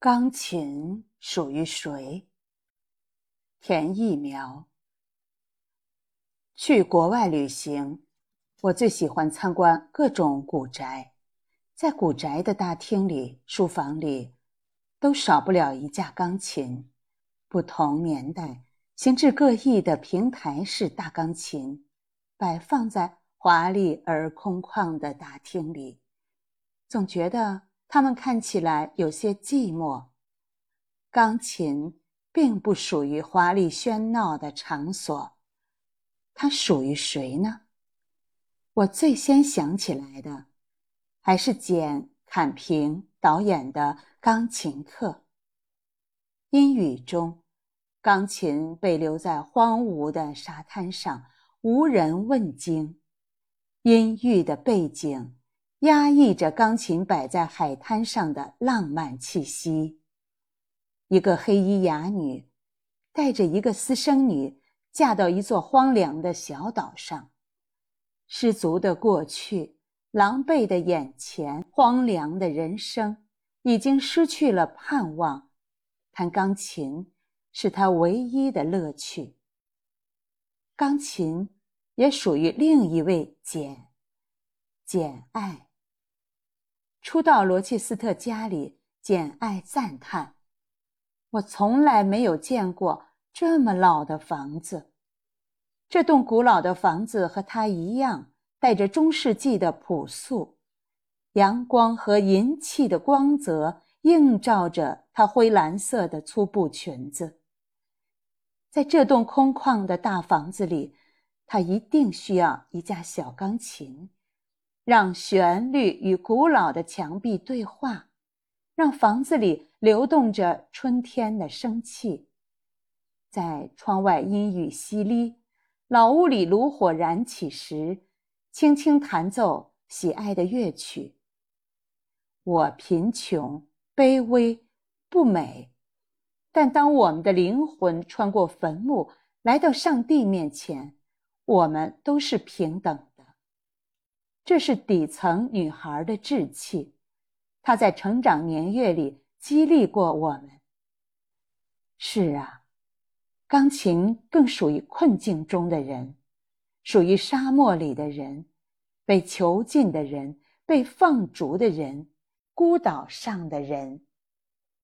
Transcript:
钢琴属于谁？田一苗。去国外旅行，我最喜欢参观各种古宅。在古宅的大厅里、书房里，都少不了一架钢琴。不同年代、形制各异的平台式大钢琴，摆放在华丽而空旷的大厅里，总觉得。他们看起来有些寂寞。钢琴并不属于华丽喧闹的场所，它属于谁呢？我最先想起来的，还是简·坎平导演的《钢琴课》。阴雨中，钢琴被留在荒芜的沙滩上，无人问津。阴郁的背景。压抑着钢琴摆在海滩上的浪漫气息。一个黑衣哑女，带着一个私生女，嫁到一座荒凉的小岛上。失足的过去，狼狈的眼前，荒凉的人生，已经失去了盼望。弹钢琴是他唯一的乐趣。钢琴也属于另一位简，简爱。初到罗切斯特家里，简爱赞叹：“我从来没有见过这么老的房子。这栋古老的房子和它一样，带着中世纪的朴素。阳光和银器的光泽映照着她灰蓝色的粗布裙子。在这栋空旷的大房子里，她一定需要一架小钢琴。”让旋律与古老的墙壁对话，让房子里流动着春天的生气。在窗外阴雨淅沥，老屋里炉火燃起时，轻轻弹奏喜爱的乐曲。我贫穷、卑微、不美，但当我们的灵魂穿过坟墓，来到上帝面前，我们都是平等。这是底层女孩的志气，她在成长年月里激励过我们。是啊，钢琴更属于困境中的人，属于沙漠里的人，被囚禁的人，被放逐的人，孤岛上的人。